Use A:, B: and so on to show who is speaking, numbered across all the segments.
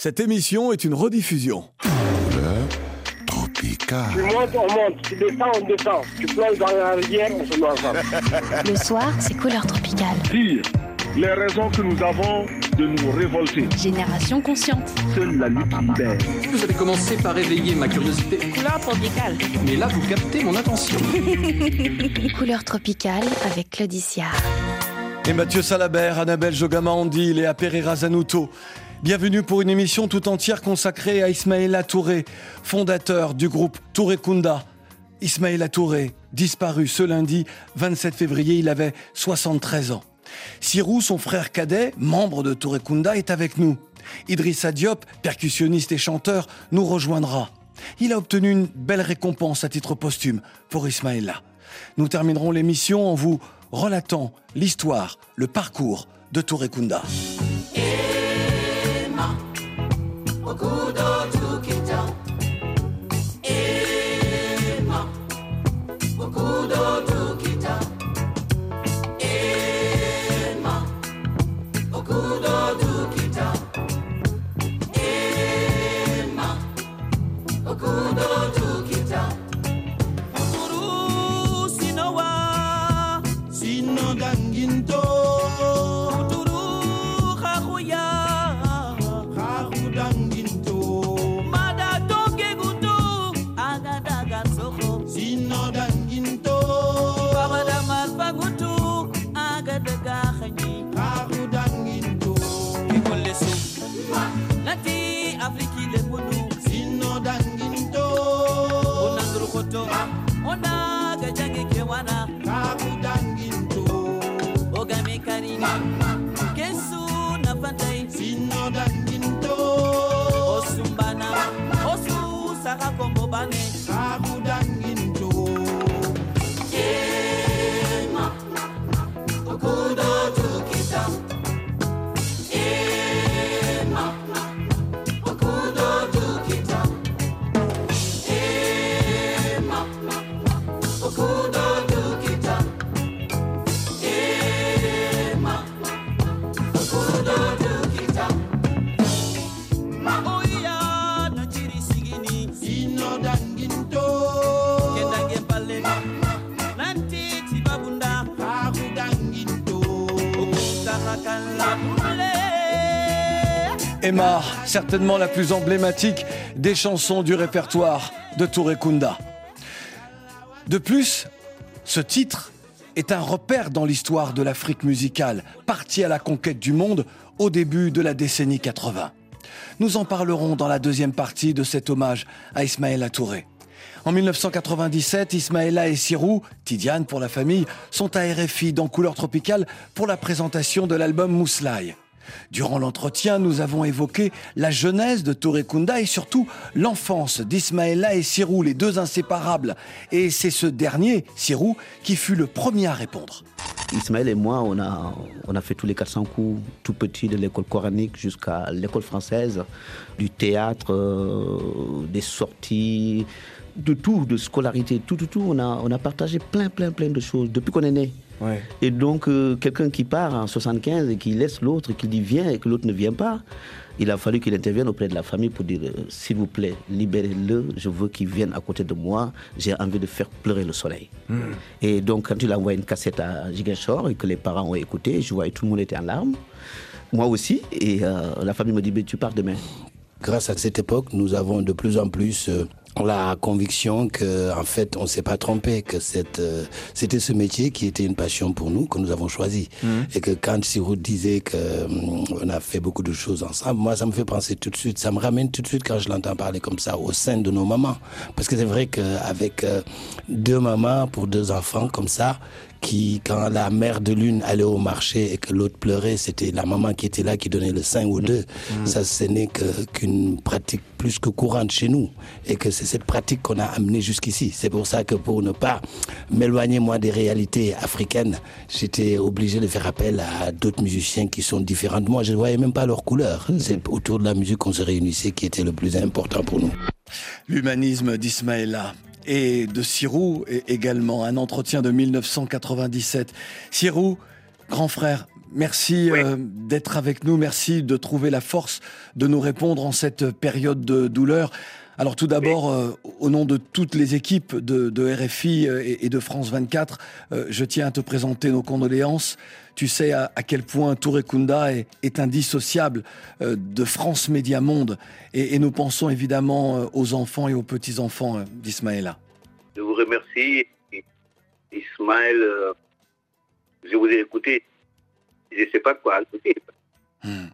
A: Cette émission est une rediffusion.
B: Couleur tropicale.
C: Tu montes, on monte. Tu descends, on descend. Tu plonges dans la rivière, on se met ensemble.
D: Le soir, c'est couleur tropicale.
E: Dire les raisons que nous avons de nous révolter.
D: Génération consciente.
E: Seule la lutte libère.
F: Vous avez commencé par éveiller ma curiosité.
D: Couleur tropicale.
F: Mais là, vous captez mon attention.
D: Couleur tropicale avec Claudicia.
A: Et Mathieu Salabert, Annabelle Jogamandi, Léa Pereira Zanuto. Bienvenue pour une émission tout entière consacrée à Ismaïla Touré, fondateur du groupe Touré Kunda. Ismaïla Touré, disparu ce lundi 27 février, il avait 73 ans. Sirou, son frère cadet, membre de Touré Kunda, est avec nous. Idrissa Diop, percussionniste et chanteur, nous rejoindra. Il a obtenu une belle récompense à titre posthume pour Ismaïla. Nous terminerons l'émission en vous relatant l'histoire, le parcours de Touré Kunda. Makudo Tuki. Kaka como Bané. Certainement la plus emblématique des chansons du répertoire de Touré Kunda. De plus, ce titre est un repère dans l'histoire de l'Afrique musicale, partie à la conquête du monde au début de la décennie 80. Nous en parlerons dans la deuxième partie de cet hommage à Ismaël Touré. En 1997, Ismaëla et Sirou, Tidiane pour la famille, sont à RFI dans Couleur Tropicale pour la présentation de l'album Mousslaï. Durant l'entretien, nous avons évoqué la jeunesse de Touré Kunda et surtout l'enfance d'Ismaëla et Sirou, les deux inséparables. Et c'est ce dernier, Sirou, qui fut le premier à répondre.
G: Ismaël et moi, on a, on a fait tous les 400 coups, tout petit, de l'école coranique jusqu'à l'école française, du théâtre, euh, des sorties, de tout, de scolarité, tout, tout, tout. On a, on a partagé plein, plein, plein de choses depuis qu'on est né.
A: Ouais.
G: Et donc, euh, quelqu'un qui part en 75 et qui laisse l'autre, qui dit viens et que l'autre ne vient pas, il a fallu qu'il intervienne auprès de la famille pour dire euh, s'il vous plaît, libérez-le, je veux qu'il vienne à côté de moi, j'ai envie de faire pleurer le soleil. Et donc, quand il a envoyé une cassette à Giguinchor et que les parents ont écouté, je voyais tout le monde était en larmes, moi aussi, et euh, la famille me dit mais tu pars demain.
H: Grâce à cette époque, nous avons de plus en plus euh, la conviction que, en fait, on s'est pas trompé, que cette, euh, c'était ce métier qui était une passion pour nous, que nous avons choisi. Et que quand Sirou disait que hum, on a fait beaucoup de choses ensemble, moi, ça me fait penser tout de suite, ça me ramène tout de suite quand je l'entends parler comme ça au sein de nos mamans. Parce que c'est vrai qu'avec euh, deux mamans pour deux enfants comme ça, qui, quand la mère de l'une allait au marché et que l'autre pleurait, c'était la maman qui était là qui donnait le sein aux deux. Ça, ce n'est qu'une pratique plus que courante chez nous. Et que c'est cette pratique qu'on a amenée jusqu'ici. C'est pour ça que pour ne pas m'éloigner, moi, des réalités africaines, j'étais obligé de faire appel à d'autres musiciens qui sont différents de moi. Je ne voyais même pas leur couleur. C'est autour de la musique qu'on se réunissait qui était le plus important pour nous.
A: L'humanisme d'Ismaëla et de Sirou également un entretien de 1997. Sirou, grand frère, merci euh, d'être avec nous, merci de trouver la force de nous répondre en cette période de douleur. Alors tout d'abord, euh, au nom de toutes les équipes de, de RFI euh, et, et de France 24, euh, je tiens à te présenter nos condoléances. Tu sais à, à quel point Touré Kunda est, est indissociable euh, de France Média Monde. Et, et nous pensons évidemment aux enfants et aux petits-enfants d'Ismaëla.
I: Je vous remercie. Ismaël, je vous ai écouté. Je ne sais pas quoi ajouter.
A: Hmm.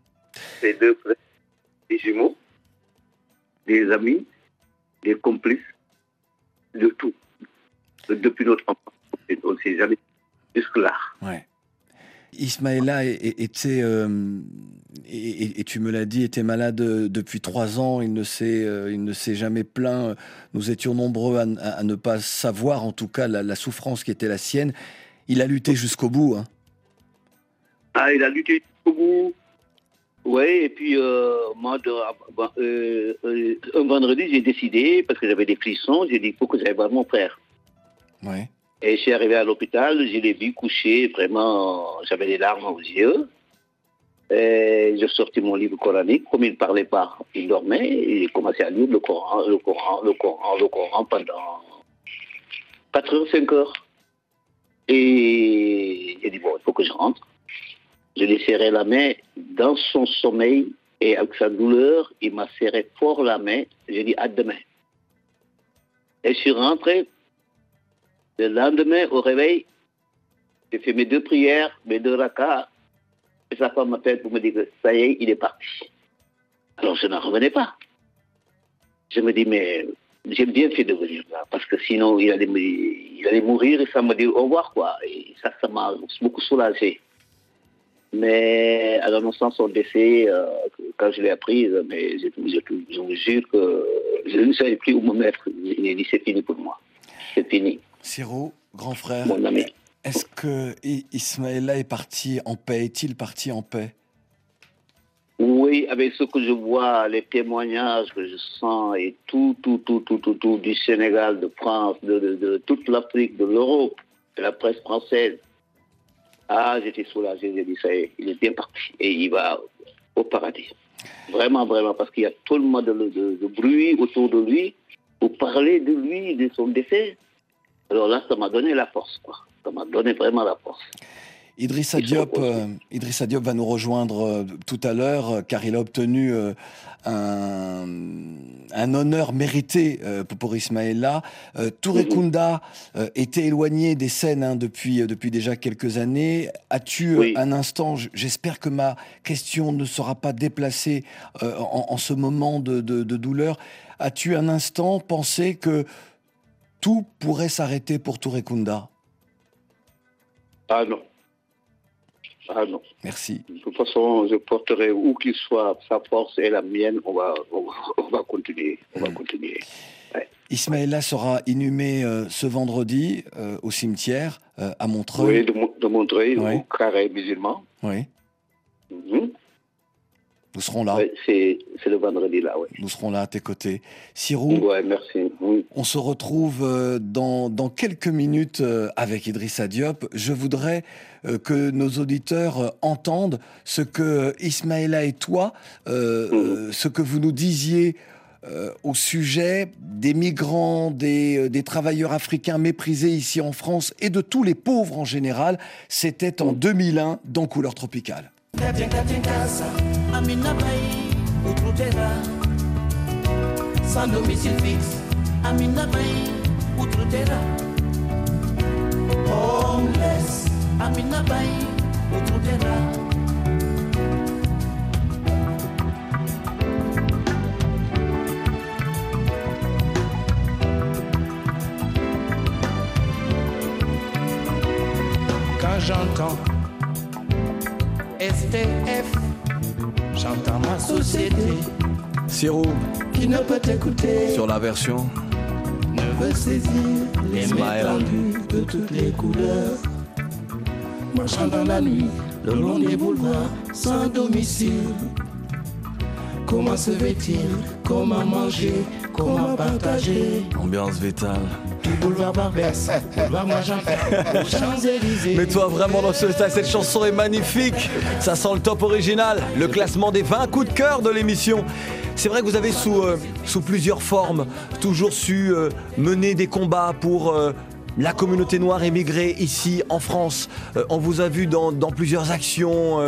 I: C'est deux frères, des jumeaux, des amis, des complices, de tout. Depuis notre enfance, on ne s'est jamais jusque-là.
A: Ouais. Ismaëla était, euh, et, tu me l'as dit, était malade euh, depuis trois ans. Il ne s'est, euh, il ne s'est jamais plaint. Nous étions nombreux à, ne pas savoir, en tout cas, la, la souffrance qui était la sienne. Il a lutté jusqu'au bout. hein.
I: Ah, il a lutté au bout. Oui, et puis euh, moi, de- bah, euh, euh, un vendredi, j'ai décidé, parce que j'avais des frissons, j'ai dit il faut que j'aille voir mon frère.
A: Ouais.
I: Et je suis arrivé à l'hôpital, je l'ai vu couché, vraiment, j'avais des larmes aux yeux. Et j'ai sorti mon livre coranique, comme il ne parlait pas, il dormait, et j'ai commencé à lire le Coran, le Coran, le Coran, le Coran pendant 4 heures, 5 heures. Et j'ai dit, bon, il faut que je rentre. Je lui serrai la main dans son sommeil, et avec sa douleur, il m'a serré fort la main. J'ai dit, à demain. Et je suis rentré, le lendemain, au réveil, j'ai fait mes deux prières, mes deux rakas. Et sa femme m'appelle pour me dire que ça y est, il est parti. Alors je n'en revenais pas. Je me dis, mais j'ai bien fait de venir là, parce que sinon il allait, mourir et ça me dit au revoir, quoi. Et ça, ça m'a beaucoup soulagé. Mais à l'annonçant son décès, euh, quand je l'ai appris, mais je, je, je vous jure que je ne savais plus où me mettre. J'ai dit, c'est fini pour moi. C'est fini,
A: Siro, grand frère,
I: mon ami.
A: est-ce que I- Ismaëla est parti en paix Est-il parti en paix?
I: Oui, avec ce que je vois, les témoignages que je sens et tout, tout, tout, tout, tout, tout du Sénégal, de France, de, de- de toute l'Afrique, de l'Europe, de la presse française. Ah, j'étais soulagé, j'ai dit ça y est, il est bien parti et il va au paradis. Vraiment, vraiment, parce qu'il y a tellement de, de, de bruit autour de lui pour parler de lui, de son décès. Alors là, ça m'a donné la force, quoi. Ça m'a donné vraiment la force.
A: Idrissa
I: Ils sont
A: Diop,
I: opposés.
A: euh, Idrissa Diop va nous rejoindre euh, tout à l'heure euh, car il a obtenu un, un honneur mérité pour. Euh, Touré
I: Mhm.
A: Kunda était éloigné des scènes hein, depuis, depuis déjà quelques années. As-tu
I: Oui.
A: un instant, j'espère que ma question ne sera pas déplacée en, en ce moment de, de- de douleur, as-tu un instant pensé que tout pourrait s'arrêter pour Touré Kunda
I: Ah non. Ah non.
A: Merci.
I: De toute façon, je porterai où qu'il soit sa force et la mienne. On va, on va, on va continuer. On va continuer.
A: Ismaëla sera inhumé euh, ce vendredi euh, au cimetière euh, à
I: Oui,
A: Montreuil.
I: de, Mon- de Montreuil,
A: Oui.
I: au carré musulman.
A: Oui.
I: Mhm.
A: Nous serons là.
I: C'est le vendredi là, oui.
A: Nous serons là à tes côtés. Sirou,
I: Ouais, merci. Oui.
A: on se retrouve euh, dans, dans quelques minutes euh, avec Idrissa Diop. Je voudrais euh, que nos auditeurs entendent ce que Ismaëla et toi, euh,
I: Mhm.
A: ce que vous nous disiez euh, au sujet des migrants, des, des travailleurs africains méprisés ici en France et de tous les pauvres en général. C'était en 2001 dans Couleur Tropicale.
J: Amina Bay, Outrutera, sans domicile fixe. Amina Bay, Outrutera, homeless. Amina Bay, Outrutera.
A: Sirou,
J: qui ne peut écouter,
A: sur la version.
J: ne veut saisir les tendus de toutes les couleurs. Marchant dans la nuit, le long des boulevards, sans domicile. comment se vêtir, comment manger, comment partager?
A: Ambiance vétale.
J: Du boulevard Barbès, boulevard aux Champs-Élysées.
A: Mais toi vraiment dans ce style, cette chanson est magnifique. Ça sent le top original, le classement des 20 coups de cœur de l'émission. C'est vrai que vous avez sous, euh, plusieurs formes toujours su euh, mener des combats pour euh, la communauté noire émigrée ici en France. On vous a vu dans, plusieurs actions,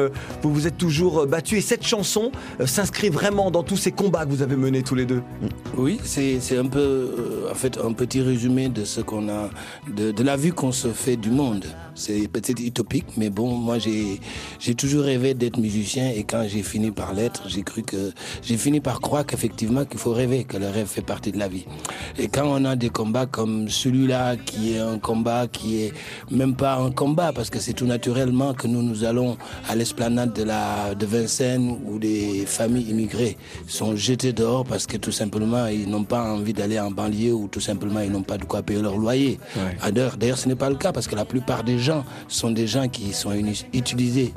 A: vous vous êtes toujours battu et cette chanson s'inscrit vraiment dans tous ces combats que vous avez menés tous les deux.
H: Oui, c'est un peu, en fait, un petit résumé de ce qu'on a, de la vue qu'on se fait du monde. C'est peut-être utopique, mais bon, moi j'ai j'ai toujours rêvé d'être musicien et quand j'ai fini par l'être, j'ai cru que j'ai fini par croire qu'effectivement qu'il faut rêver, que le rêve fait partie de la vie. Et quand on a des combats comme celui-là, qui est un combat qui est même pas un combat parce que c'est tout naturellement que nous nous allons à l'esplanade de la de Vincennes où des familles immigrées sont jetées dehors parce que tout simplement ils n'ont pas envie d'aller en banlieue ou tout simplement ils n'ont pas de quoi payer leur loyer. Ah, D'ailleurs, d'ailleurs, ce n'est pas le cas parce que la plupart des gens sont des gens qui sont utilisés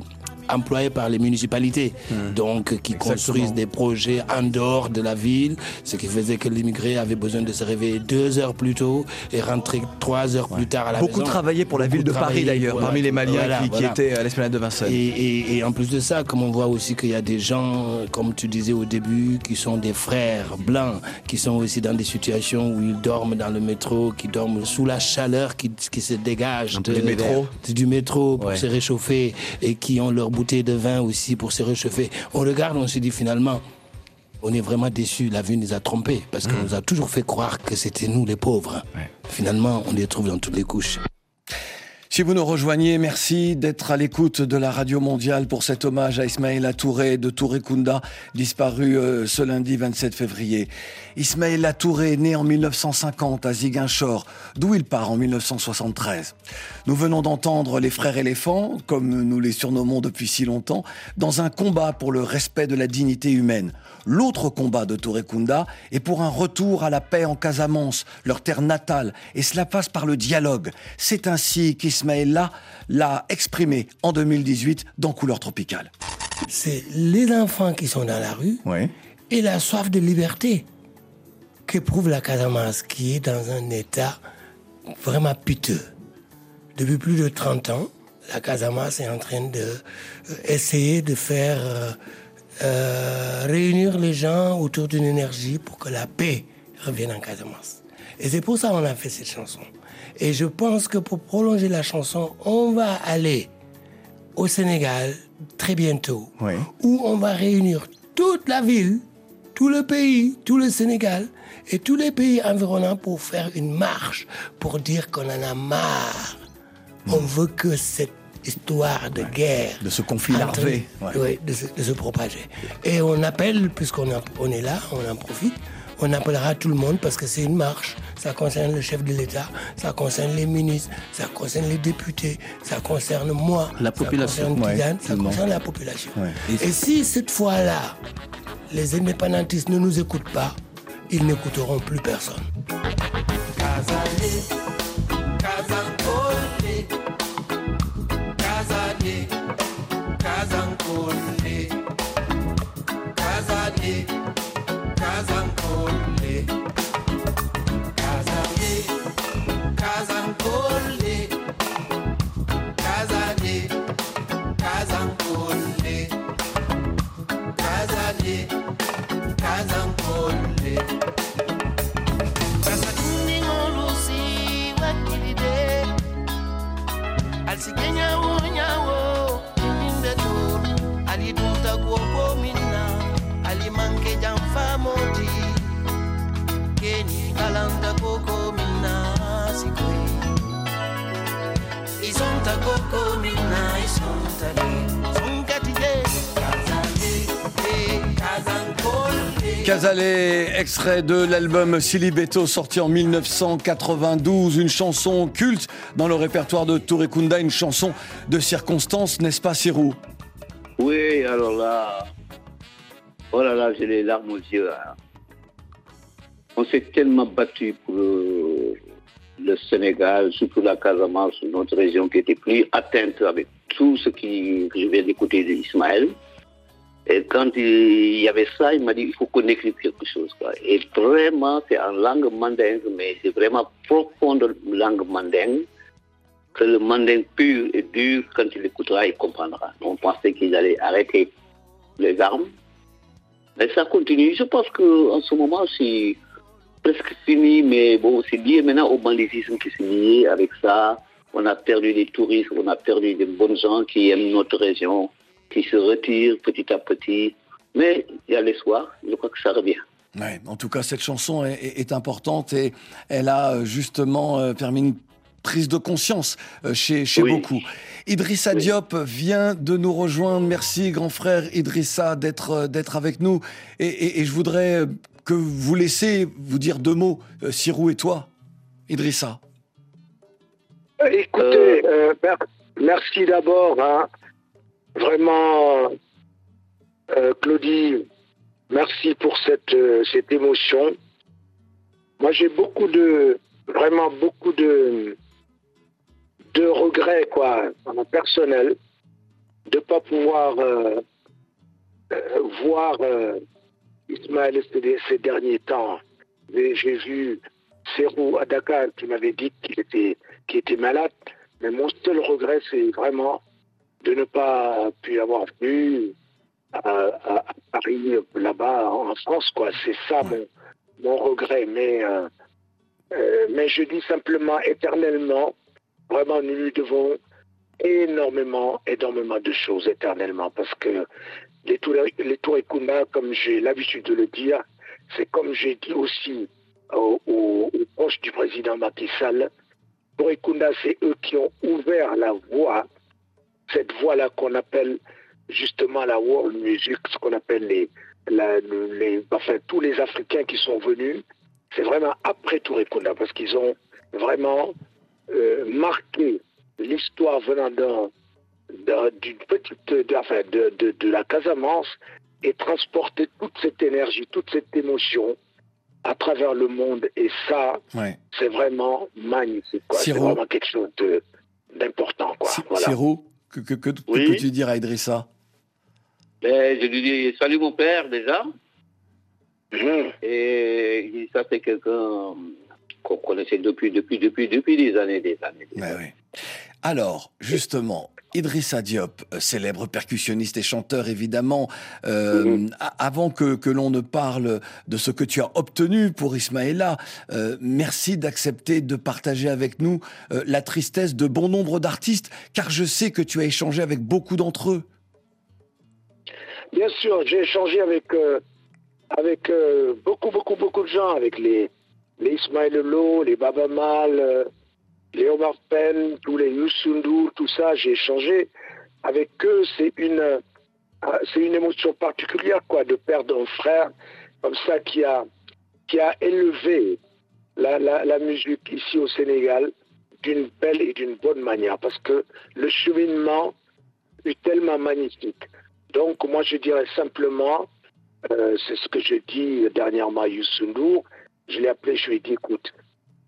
H: employés par les municipalités, donc qui construisent des projets en dehors de la ville, ce qui faisait que l'immigré avait besoin de se réveiller deux heures plus tôt et rentrer trois heures plus tard à la
A: Beaucoup
H: maison.
A: travaillaient pour la ville de Paris d'ailleurs,
H: voilà.
A: parmi les Maliens
H: Voilà,
A: qui, étaient à l'esplanade de Vincennes.
H: Et, et- et en plus de ça, comme on voit aussi qu'il y a des gens, comme tu disais au début, qui sont des frères blancs, qui sont aussi dans des situations où ils dorment dans le métro, qui dorment sous la chaleur qui, qui se dégage de-
A: Du métro.
H: du métro pour
A: Ouais.
H: se réchauffer et qui ont leur bouteille de vin aussi pour se réchauffer. On regarde, on se dit finalement, on est vraiment déçus. La vie nous a trompés parce qu'on nous a toujours fait croire que c'était nous les pauvres. Finalement, on les trouve dans toutes les couches.
A: Si vous nous rejoignez, merci d'être à l'écoute de la Radio Mondiale pour cet hommage à Ismaïla Touré de Touré Kunda, disparu euh, ce lundi 27 février. Ismaïla Touré, né en 1950 à Ziguinchor, d'où il part en 1973. Nous venons d'entendre les frères éléphants, comme nous les surnommons depuis si longtemps, dans un combat pour le respect de la dignité humaine. L'autre combat de Touré Kunda est pour un retour à la paix en Casamance, leur terre natale, et cela passe par le dialogue. C'est ainsi qu'Ismaïla l'a exprimé en 2018 dans Couleur Tropicale.
J: C'est les enfants qui sont dans la rue et la soif de liberté qu'éprouve la Casamance, qui est dans un état vraiment piteux. Depuis plus de 30 ans, la Casamance est en train de euh, essayer de faire euh, euh, réunir les gens autour d'une énergie pour que la paix revienne en Casamance. Et c'est pour ça qu'on a fait cette chanson. Et je pense que pour prolonger la chanson, on va aller au Sénégal très bientôt, où on va réunir toute la ville, tout le pays, tout le Sénégal et tous les pays environnants pour faire une marche pour dire qu'on en a marre. On veut que cette histoire de guerre,
A: De ce conflit
J: entre-
A: larvé. Ouais.
J: oui, de, se, de se propager. Et on appelle, puisqu'on on est là, on en profite, on appellera tout le monde parce que c'est une marche. Ça concerne le chef de l'État, ça concerne les ministres, ça concerne les députés, ça concerne moi,
G: La population.
J: ça concerne
G: Ouais,
J: Tidane,
G: tout
J: ça concerne la population.
G: Ouais.
J: Et si cette fois-là, les indépendantistes ne nous écoutent pas, ils n'écouteront plus personne.
A: Casalé, extrait de l'album Silibeto sorti en 1992, une chanson culte dans le répertoire de Touré Kunda, une chanson de circonstance, n'est-ce pas Sirou?
I: Oui, alors là, oh là là, j'ai les larmes aux yeux. hein. On s'est tellement battu pour le, Sénégal, surtout la Casamance, notre région qui était plus atteinte avec tout ce qui, que je viens d'écouter d'Ismaël. Et quand il y avait ça, il m'a dit il faut qu'on écrive quelque chose. Et vraiment, c'est en langue mandingue, mais c'est vraiment profonde langue mandingue, que le mandingue pur et dur, quand il écoutera, il comprendra. On pensait qu'ils allaient arrêter les armes. Mais ça continue. Je pense qu'en ce moment, c'est presque fini, mais bon, c'est lié maintenant au banditisme qui s'est lié avec ça. On a perdu des touristes, on a perdu des bonnes gens qui aiment notre région qui se retire petit à petit. Mais il y a l'espoir, je crois que ça revient.
A: Ouais, en tout cas, cette chanson est, importante et elle a euh, justement euh, permis une prise de conscience euh, chez, chez beaucoup. Idrissa Diop vient de nous rejoindre. Merci, grand frère Idrissa, d'être d'être avec nous. Et, je voudrais que vous laissiez vous dire deux mots, Sirou et toi, Idrissa.
C: Écoutez, merci d'abord. Hein, Vraiment, euh, Claudie, merci pour cette, euh, cette émotion. Moi, j'ai beaucoup de, vraiment beaucoup de, de regrets, quoi, personnel, de ne pas pouvoir euh, voir Ismaël ces, derniers temps. J'ai vu Serou à Dakar qui m'avait dit qu'il était, malade, mais mon seul regret, c'est vraiment de ne pas pu avoir vu à, Paris, là-bas, en France, quoi. C'est ça mon, regret. Mais, euh, euh, mais je dis simplement éternellement, vraiment, nous lui devons énormément, énormément de choses éternellement, parce que les les comme j'ai l'habitude de le dire, c'est comme j'ai dit aussi aux, proches du président Macky Sall, Touré-Kunda, c'est eux qui ont ouvert la voie cette voie-là qu'on appelle justement la world music, ce qu'on appelle les, enfin, tous les Africains qui sont venus, c'est vraiment après Touré Kunda, parce qu'ils ont vraiment euh, marqué l'histoire venant d'une petite, de, de, de, la Casamance et transporté toute cette énergie, toute cette émotion à travers le monde. Et ça, c'est vraiment magnifique. C'est vraiment quelque chose d'important.
A: Voilà. Que, que, que, peux-tu dire à Idrissa?
I: Ben, Je lui dis salut mon père déjà. Mmh. Et ça c'est quelqu'un qu'on connaissait depuis, depuis, depuis, depuis des années, des années.
A: oui. Alors, justement, Idrissa Diop, euh, célèbre percussionniste et chanteur évidemment, euh, mhm. avant que, que l'on ne parle de ce que tu as obtenu pour Ismaïla, euh, merci d'accepter de partager avec nous la tristesse de bon nombre d'artistes, car je sais que tu as échangé avec beaucoup d'entre eux.
C: Bien sûr, j'ai échangé avec, avec beaucoup, beaucoup, beaucoup de gens, avec les, les Ismaël les Baba Mal les Omar Penn, tous les Youssou tout ça, j'ai échangé avec eux. C'est une, euh, c'est une émotion particulière, quoi, de perdre un frère comme ça qui a, élevé la, musique ici au Sénégal d'une belle et d'une bonne manière, parce que le cheminement est tellement magnifique. Donc, moi, je dirais simplement, euh, c'est ce que je dis dernièrement à Youssou je l'ai appelé, je lui ai dit, écoute,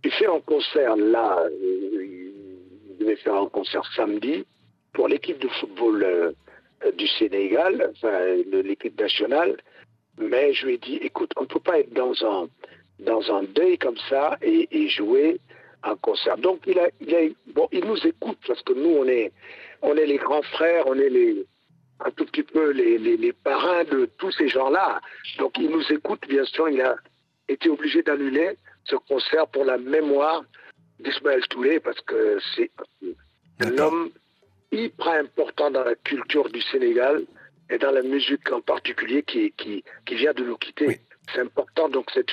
C: tu fais un concert là, il devait faire un concert samedi pour l'équipe de football euh, du Sénégal, l'équipe nationale. Mais je lui ai dit, écoute, on ne peut pas être dans un, dans un deuil comme ça et, jouer un concert. Donc il, a, bon, il nous écoute parce que nous, on est, on est les grands frères, on est les, un tout petit peu les, les parrains de tous ces gens-là. Donc il nous écoute, bien sûr, il a été obligé d'annuler ce concert pour la mémoire d'Ismaël Toulé parce que c'est un homme hyper important dans la culture du Sénégal et dans la musique en particulier qui, qui, qui vient de nous quitter. C'est important donc cette,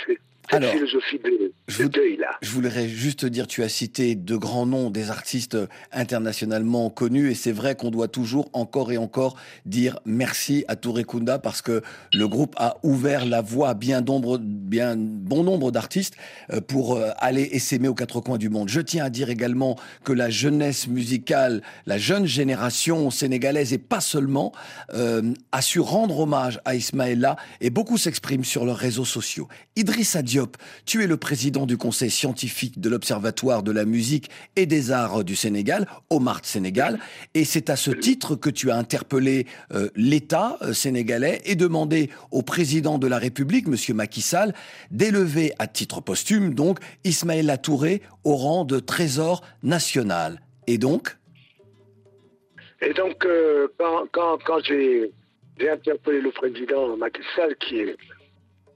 C: alors, philosophie de, je, deuil-là.
A: Je voudrais juste dire, tu as cité de grands noms des artistes internationalement connus, et c'est vrai qu'on doit toujours, encore et encore, dire merci à Touré Kunda parce que le groupe a ouvert la voie à bien, bien bon nombre d'artistes euh, pour euh, aller essaimer aux quatre coins du monde. Je tiens à dire également que la jeunesse musicale, la jeune génération sénégalaise, et pas seulement, euh, a su rendre hommage à Ismaëlla, et beaucoup s'expriment sur leurs réseaux sociaux. Idriss Diop Tu es le président du conseil scientifique de l'Observatoire de la musique et des arts du Sénégal, Omar Sénégal. Et c'est à ce titre que tu as interpellé euh, l'État euh, sénégalais et demandé au président de la République, M. Macky Sall, d'élever à titre posthume, donc, Ismaël Touré au rang de trésor national. Et donc?
C: Et donc, euh, quand j'ai interpellé le président Macky Sall, qui est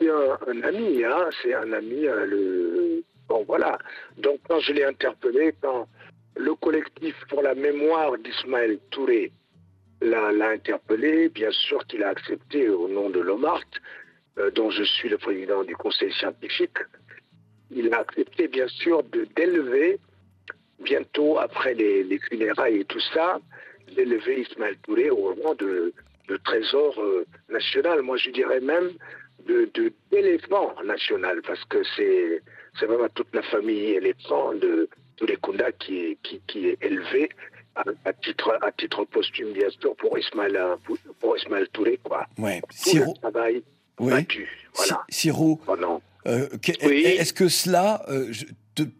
C: un, ami, hein, c'est un ami, euh, bon voilà. Donc quand je l'ai interpellé, quand le collectif pour la mémoire d'Ismaël Touré l'a interpellé, bien sûr qu'il a accepté au nom de l'OMART, euh, dont je suis le président du conseil scientifique, il a accepté bien sûr d'élever, bientôt après les, funérailles et tout ça, d'élever Ismaël Touré au rang de, trésor euh, national. Moi je dirais même de, d'éléphant national, parce que c'est, c'est vraiment toute la famille éléphant de Touré-Kunda qui, qui, qui est élevé à, titre, à titre posthume, bien sûr, pour Ismaël, pour Ismaël Touré, quoi.
A: Ouais.
C: Le travail oui. battu. Voilà.
A: Siro,
C: oh.
A: Euh, est-ce que cela euh,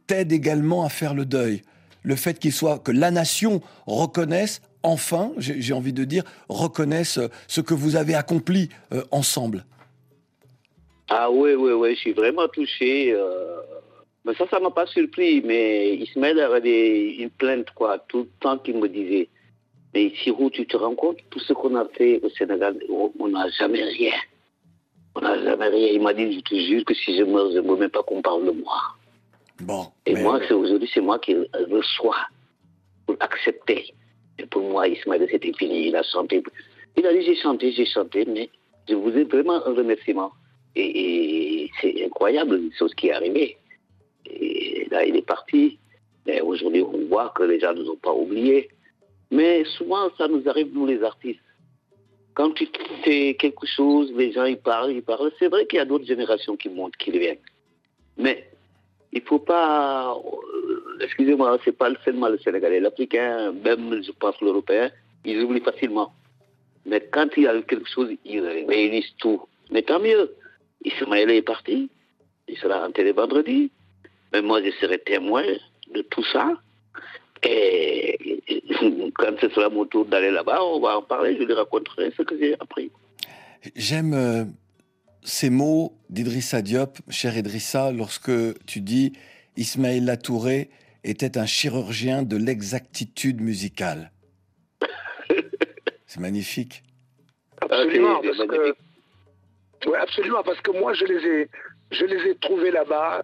A: t'aide également à faire le deuil? Le fait qu'il soit, que la nation reconnaisse, enfin, j'ai envie de dire, reconnaisse ce que vous avez accompli euh, ensemble?
I: Ah oui, oui, oui, je suis vraiment touché. Euh, mais ça, ça m'a pas surpris. Mais Ismaël avait une plainte, quoi, tout le temps qu'il me disait. Mais Sirou, tu te rends compte, tout ce qu'on a fait au Sénégal, on n'a jamais rien. On n'a jamais rien. Il m'a dit, je te jure que si je meurs, je ne veux même pas qu'on parle de moi.
A: Bon.
I: Et moi, aujourd'hui, c'est moi qui reçois pour accepter. Et pour moi, Ismaël, c'était fini. Il a chanté. Il a dit, j'ai chanté, j'ai chanté, mais je vous ai vraiment un remerciement. Et, c'est incroyable, une chose qui est arrivée. Et là, il est parti. Mais aujourd'hui, on voit que les gens ne nous ont pas oubliés. Mais souvent, ça nous arrive, nous, les artistes. Quand tu fais quelque chose, les gens, ils parlent, ils parlent. C'est vrai qu'il y a d'autres générations qui montent, qui viennent. Mais il ne faut pas... Euh, excusez-moi, c'est pas seulement le Sénégalais. L'Africain, même, je pense, l'Européen, ils oublient facilement. Mais quand il y a quelque chose, ils réunissent tout. Mais tant mieux. Ismaël est parti, il sera enterré vendredi, mais moi je serai témoin de tout ça. Et quand ce sera mon tour d'aller là-bas, on va en parler, je lui raconterai ce que j'ai appris.
A: J'aime euh, ces mots d'Idrissa Diop, cher Idrissa, lorsque tu dis Ismaël Latouré était un chirurgien de l'exactitude musicale. C'est magnifique.
C: Absolument, parce que oui, absolument, parce que moi, je les ai, trouvés là-bas,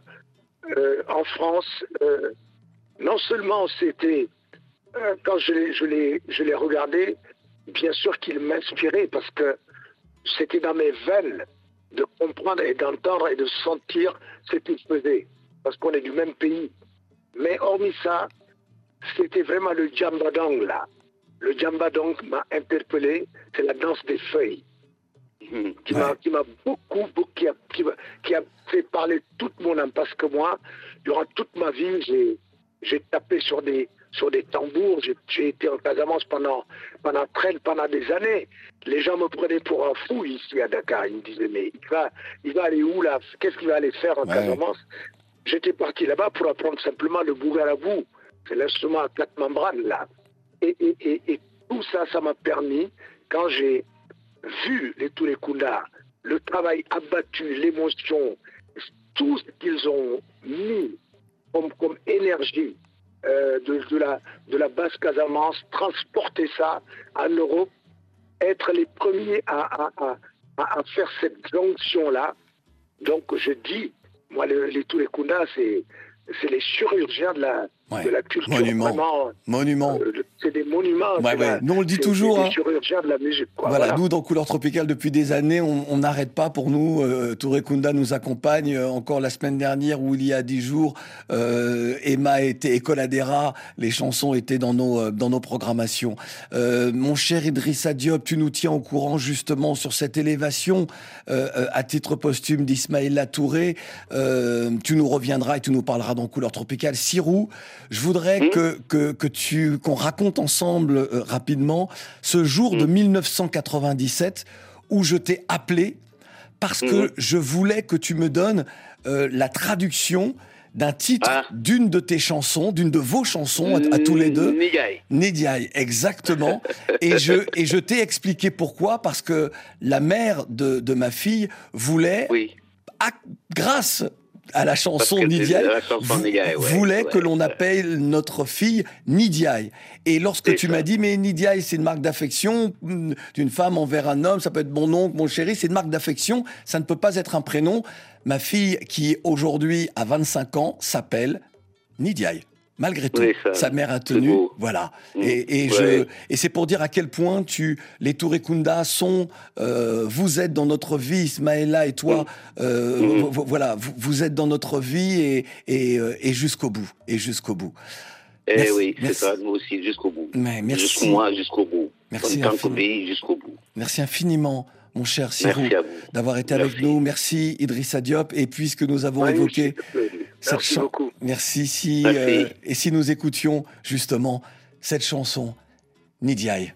C: euh, en France. Euh, non seulement c'était, euh, quand je les, je, les, je les regardais, bien sûr qu'ils m'inspiraient, parce que c'était dans mes veines de comprendre et d'entendre et de sentir ce qu'ils faisaient, parce qu'on est du même pays. Mais hormis ça, c'était vraiment le djambadong là. Le djambadong m'a interpellé, c'est la danse des feuilles qui m'a beaucoup, beaucoup qui, a, qui, a, fait parler toute mon âme. Parce que moi, durant toute ma vie, j'ai tapé sur des, sur des tambours. J'ai été en Casamance pendant, pendant, très, pendant des années. Les gens me prenaient pour un fou ici à Dakar. Ils me disaient, mais il va, il va aller où là? Qu'est-ce qu'il va aller faire en Casamance? J'étais parti là-bas pour apprendre simplement le bougalabou. C'est l'instrument à quatre membranes là. Et, et, et tout ça, ça m'a permis, quand j'ai vu les les le travail abattu, l'émotion, tout ce qu'ils ont mis comme, énergie euh, de, la, de basse Casamance, transporter ça en Europe, être les premiers à, faire cette jonction-là. Donc je dis, moi, les, les c'est les chirurgiens de la, de la culture.
A: Monument. Monument.
C: Euh, c'est des monuments.
A: Nous, on le dit toujours.
C: Hein. chirurgiens de la musique.
A: Voilà, nous, dans Couleur Tropicale, depuis des années, on n'arrête pas pour nous. Euh, Touré Kunda nous accompagne. Euh, encore la semaine dernière, où il y a dix jours, euh, Emma était Ecoladera. Les chansons étaient dans nos, euh, dans nos programmations. mon cher Idrissa Diop, tu nous tiens au courant justement sur cette élévation à titre posthume d'Ismaïla Touré. tu nous reviendras et tu nous parleras dans Couleur Tropicale. Sirou, je voudrais mmh. que, que, que tu qu'on raconte ensemble euh, rapidement ce jour de 1997 mmh. où je t'ai appelé parce que
I: Mhm.
A: je voulais que tu me donnes euh, la traduction d'un titre
I: Ah.
A: d'une de tes chansons, d'une de vos chansons à, à tous les deux. Nidiaï, exactement. et je, et je t'ai expliqué pourquoi, parce que la mère de, de ma fille voulait,
I: Oui.
A: à- grâce à la chanson Nidiaï,
I: ouais,
A: voulait
I: ouais,
A: que l'on appelle notre fille Nidiaï. Et lorsque tu m'as dit, mais Nidiaï, c'est une marque d'affection mm, d'une femme envers un homme, ça peut être mon oncle, mon chéri, c'est une marque d'affection, ça ne peut pas être un prénom. Ma fille, qui aujourd'hui a 25 ans, s'appelle Nidiaï. Malgré tout,
I: Oui, ça,
A: sa mère a tenu, voilà.
I: Mm,
A: Et, et
I: ouais.
A: je, et c'est pour dire à quel point tu, les Tourekunda sont, euh, vous êtes dans notre vie, Ismaëla et toi, euh,
I: Mhm.
A: vo- vo- voilà, vous, vous êtes dans notre vie et, et, euh, et jusqu'au bout, et jusqu'au bout.
I: Eh
A: Merci,
I: oui, c'est ça, nous aussi, jusqu'au bout.
A: Mais merci.
I: Jusqu'au moi, jusqu'au bout.
A: Merci
I: En tant jusqu'au bout.
A: Merci infiniment, mon cher Sirou, d'avoir été avec nous. Merci Idrissa Diop. Et puisque nous avons
C: Oui,
A: évoqué. Cette
C: Merci beaucoup.
A: Merci. Si,
I: Merci.
A: euh, et si nous écoutions justement cette chanson, Nidiaï.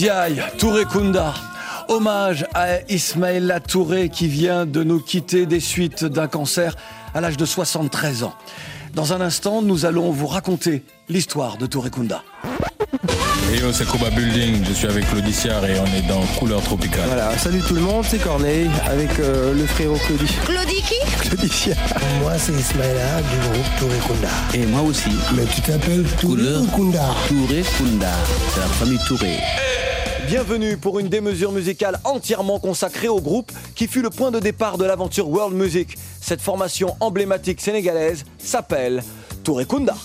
A: Nidiaï, Touré Kunda. Hommage à Ismaël Touré qui vient de nous quitter des suites d'un cancer à l'âge de 73 ans. Dans un instant, nous allons vous raconter l'histoire de Touré Kunda.
K: Et yo, c'est Koba Building, je suis avec Claudiciar et on est dans Couleur Tropicale.
L: Voilà, salut tout le monde, c'est Corneille avec euh, le frérot Claudie.
D: Claudie qui?
L: Claudicia.
J: Moi, c'est Ismaïla du groupe Touré Kunda.
G: Et moi aussi.
J: Mais tu t'appelles Touré Kunda
G: Touré Kunda, c'est la famille Touré.
A: Bienvenue pour une démesure musicale entièrement consacrée au groupe qui fut le point de départ de l'aventure World Music. Cette formation emblématique sénégalaise s'appelle Touré Kunda.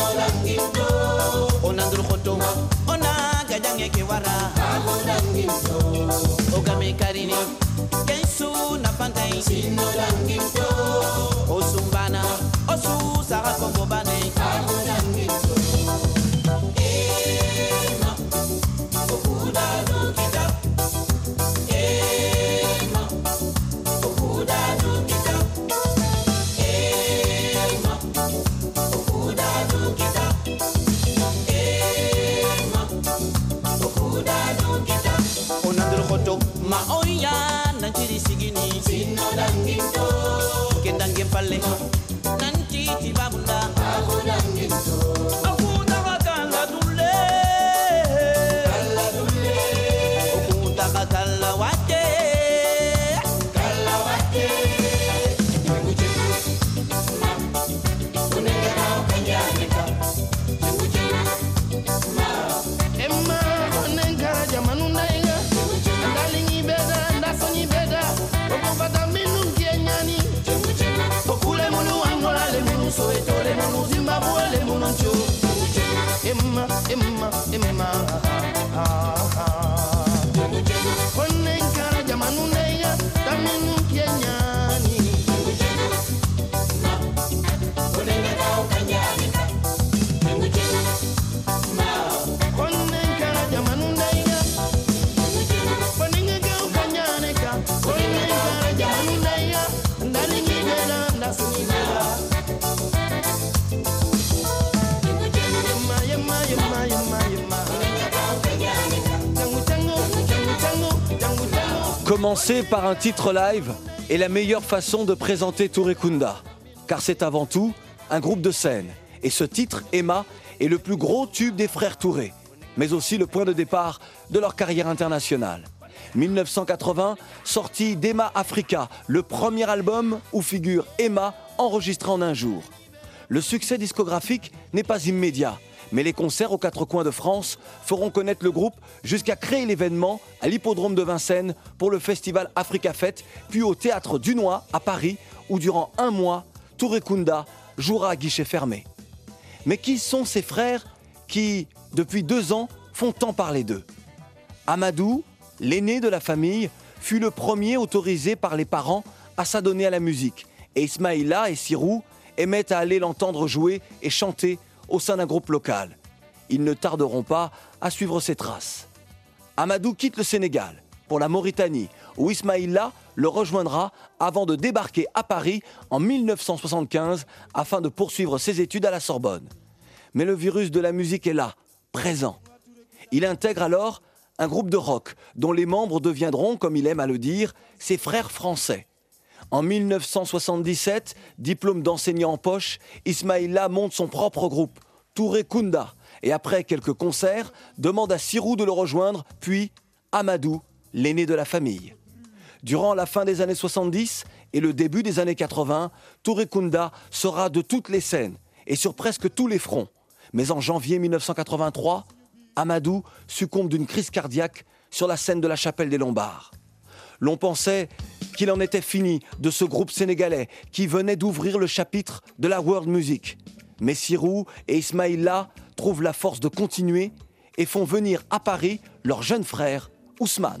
M: amulanginto ona kewara kensu
N: na pantai. sinolanginto
A: Commencer par un titre live est la meilleure façon de présenter Touré Kunda, car c'est avant tout un groupe de scène. Et ce titre, Emma, est le plus gros tube des frères Touré, mais aussi le point de départ de leur carrière internationale. 1980, sortie d'Emma Africa, le premier album où figure Emma enregistré en un jour. Le succès discographique n'est pas immédiat, mais les concerts aux quatre coins de France feront connaître le groupe jusqu'à créer l'événement à l'hippodrome de Vincennes pour le festival Africa Fête, puis au théâtre Dunois à Paris, où durant un mois, Touré Kunda jouera à guichet fermé. Mais qui sont ces frères qui, depuis deux ans, font tant parler d'eux? Amadou, l'aîné de la famille, fut le premier autorisé par les parents à s'adonner à la musique. Et Ismaïla et Sirou aimaient à aller l'entendre jouer et chanter au sein d'un groupe local. Ils ne tarderont pas à suivre ses traces. Amadou quitte le Sénégal pour la Mauritanie, où Ismaïla le rejoindra avant de débarquer à Paris en 1975 afin de poursuivre ses études à la Sorbonne. Mais le virus de la musique est là, présent. Il intègre alors un groupe de rock dont les membres deviendront, comme il aime à le dire, ses frères français. En 1977, diplôme d'enseignant en poche, Ismaïla monte son propre groupe, Touré Kunda, et après quelques concerts, demande à Sirou de le rejoindre, puis Amadou, l'aîné de la famille. Durant la fin des années 70 et le début des années 80, Touré Kunda sera de toutes les scènes et sur presque tous les fronts. Mais en janvier 1983, Amadou succombe d'une crise cardiaque sur la scène de la chapelle des Lombards. L'on pensait qu'il en était fini de ce groupe sénégalais qui venait d'ouvrir le chapitre de la world music. Mais Sirou et Ismaïla trouvent la force de continuer et font venir à Paris leur jeune frère, Ousmane.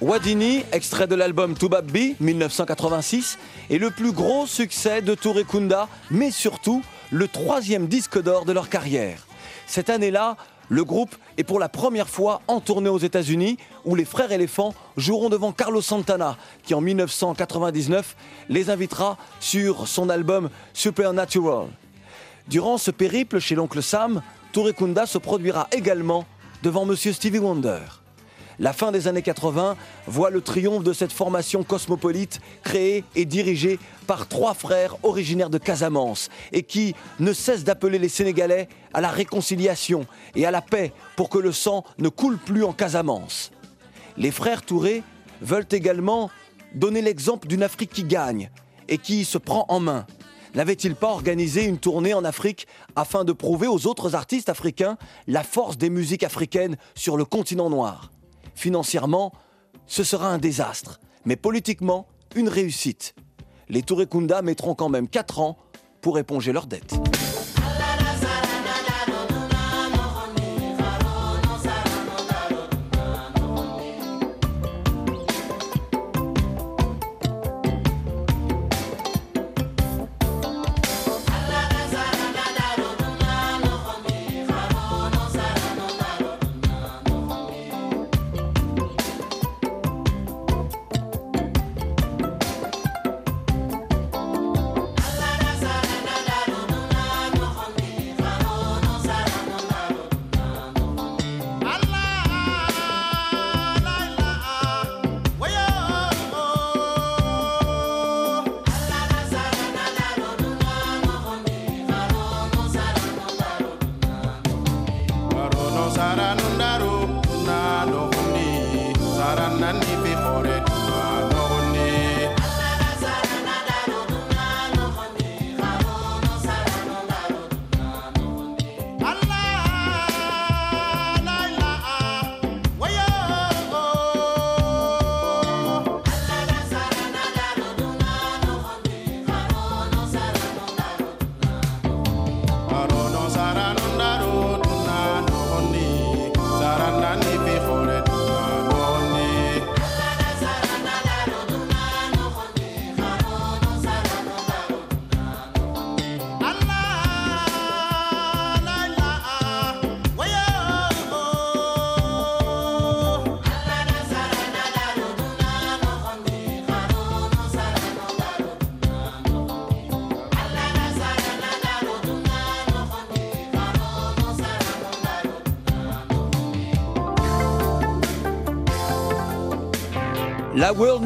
A: Wadini, extrait de l'album Toubabbi 1986, est le plus gros succès de Touré Kunda, mais surtout le troisième disque d'or de leur carrière. Cette année-là, le groupe est pour la première fois en tournée aux États-Unis, où les frères éléphants joueront devant Carlos Santana, qui en 1999 les invitera sur son album Supernatural. Durant ce périple chez l'oncle Sam, Touré Kunda se produira également devant Monsieur Stevie Wonder. La fin des années 80 voit le triomphe de cette formation cosmopolite créée et dirigée par trois frères originaires de Casamance et qui ne cessent d'appeler les Sénégalais à la réconciliation et à la paix pour que le sang ne coule plus en Casamance. Les frères Touré veulent également donner l'exemple d'une Afrique qui gagne et qui se prend en main. N'avait-il pas organisé une tournée en Afrique afin de prouver aux autres artistes africains la force des musiques africaines sur le continent noir? Financièrement, ce sera un désastre, mais politiquement, une réussite. Les Touré Kunda mettront quand même 4 ans pour éponger leurs dettes.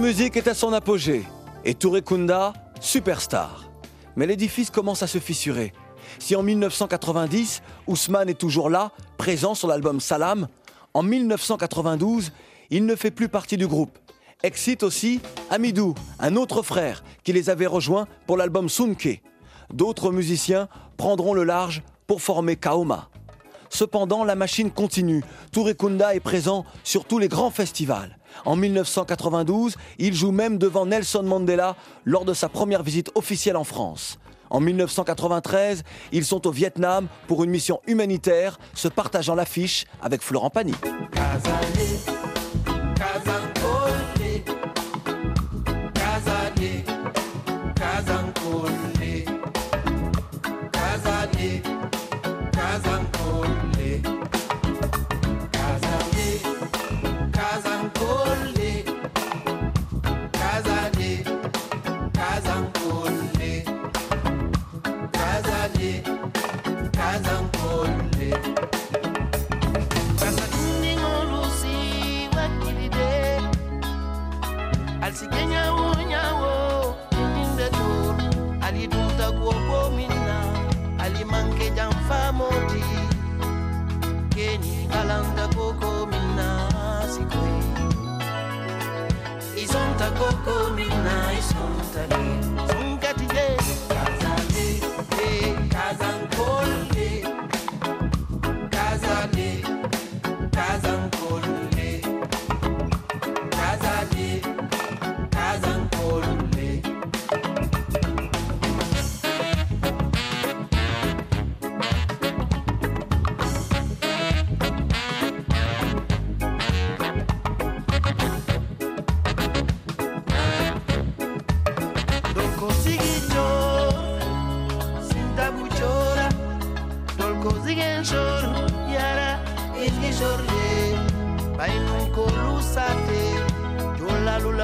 A: La music est à son apogée et Touré Kunda, superstar. Mais l'édifice commence à se fissurer. Si en 1990, Ousmane est toujours là, présent sur l'album Salam, en 1992, il ne fait plus partie du groupe. Excite aussi Amidou, un autre frère qui les avait rejoints pour l'album Sunke. D'autres musiciens prendront le large pour former Kaoma. Cependant, la machine continue. Touré Kunda est présent sur tous les grands festivals. En 1992, il joue même devant Nelson Mandela lors de sa première visite officielle en France. En 1993, ils sont au Vietnam pour une mission humanitaire, se partageant l'affiche avec Florent Pagny.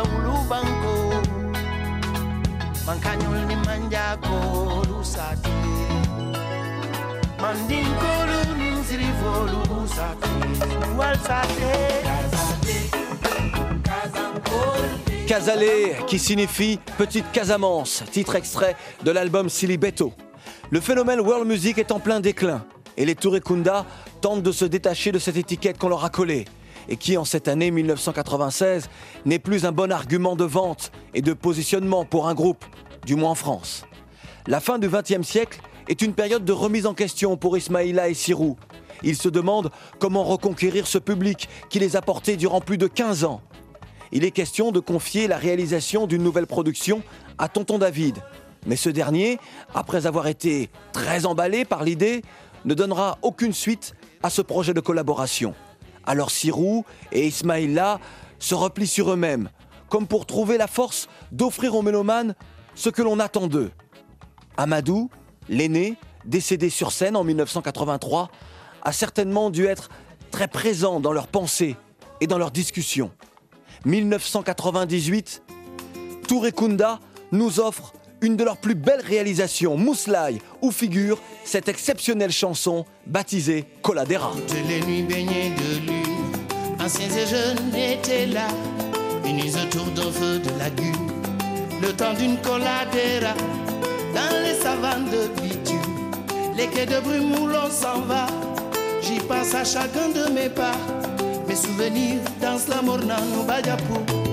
M: Jola lula ulu banko Mankanyol ni manja kolu sate Mandin kolu nsiri folu sate. Wal sate Kazate Kazankole
A: Casalé, qui signifie Petite Casamance, titre extrait de l'album Silibeto. Le phénomène world music est en plein déclin et les Touré Kunda tentent de se détacher de cette étiquette qu'on leur a collée et qui, en cette année 1996, n'est plus un bon argument de vente et de positionnement pour un groupe, du moins en France. La fin du XXe siècle est une période de remise en question pour Ismaïla et Sirou. Ils se demandent comment reconquérir ce public qui les a portés durant plus de 15 ans. Il est question de confier la réalisation d'une nouvelle production à Tonton David. Mais ce dernier, après avoir été très emballé par l'idée, ne donnera aucune suite à ce projet de collaboration. Alors Sirou et Ismaïla se replient sur eux-mêmes, comme pour trouver la force d'offrir aux mélomanes ce que l'on attend d'eux. Amadou, l'aîné, décédé sur scène en 1983, a certainement dû être très présent dans leurs pensées et dans leurs discussions. 1998, Touré Kunda nous offre une de leurs plus belles réalisations, Mousslaï, où figure cette exceptionnelle chanson baptisée Coladera.
N: Toutes les nuits baignées de lune, anciens et jeunes étaient là, unis autour d'un feu de lagune, le temps d'une coladera, dans les savanes de bitume, les quais de brume où l'on s'en va, j'y pense à chacun de mes pas, mes souvenirs dansent la morna no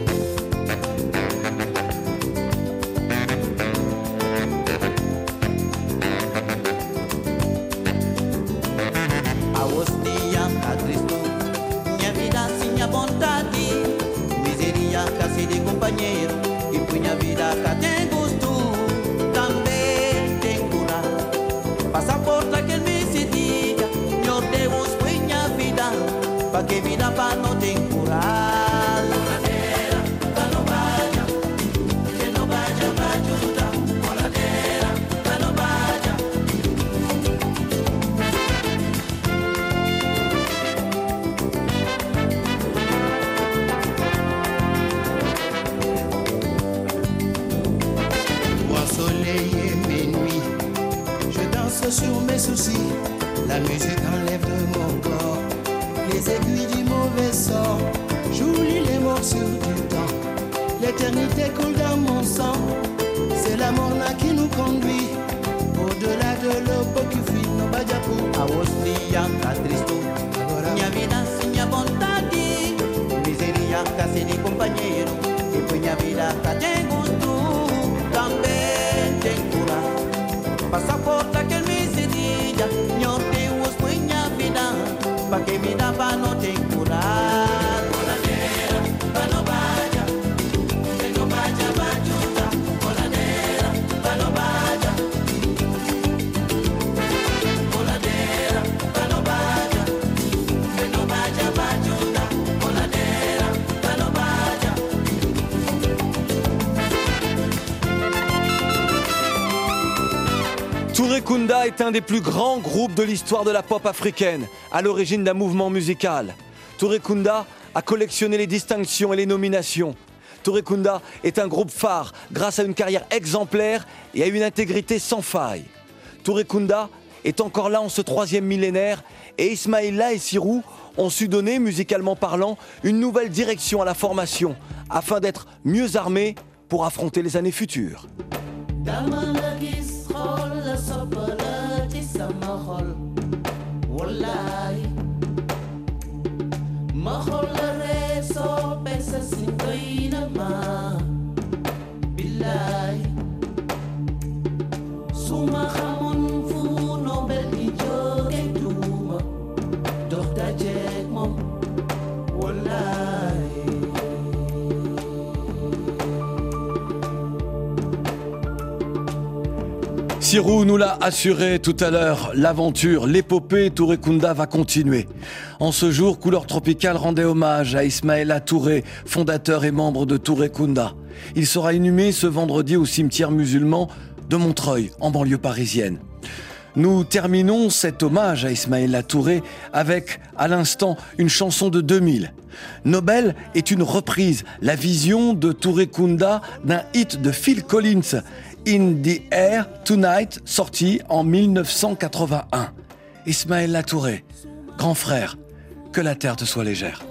M: ser mi compañero, que puña vida hasta tengo tú, también tengo la por que me sedilla, yo tengo puña vida, pa' que mi daba
A: no Kunda est un des plus grands groupes de l'histoire de la pop africaine, à l'origine d'un mouvement musical. Touré Kunda a collectionné les distinctions et les nominations. Touré Kunda est un groupe phare grâce à une carrière exemplaire et à une intégrité sans faille. Touré Kunda est encore là en ce troisième millénaire et Ismaïla et Sirou ont su donner, musicalement parlant, une nouvelle direction à la formation afin d'être mieux armés pour affronter les années futures.
M: La gis xool la soppala ci sama xol wallaay ma xool la ree soppe
A: Sirou nous l'a assuré tout à l'heure, l'aventure, l'épopée Touré Kunda va continuer. En ce jour, Couleur Tropicale rendait hommage à Ismaël Touré, fondateur et membre de Touré Kunda. Il sera inhumé ce vendredi au cimetière musulman de Montreuil, en banlieue parisienne. Nous terminons cet hommage à Ismaël Touré avec, à l'instant, une chanson de 2000. Nobel est une reprise, la vision de Touré Kunda d'un hit de Phil Collins, In the Air Tonight, sorti en 1981. Ismaël Latouré, grand frère, que la terre te soit légère.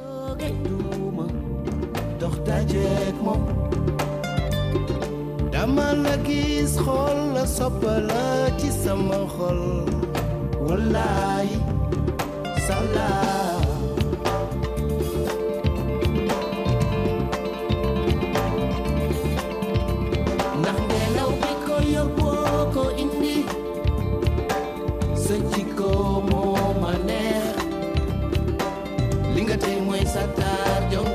N: esta tarde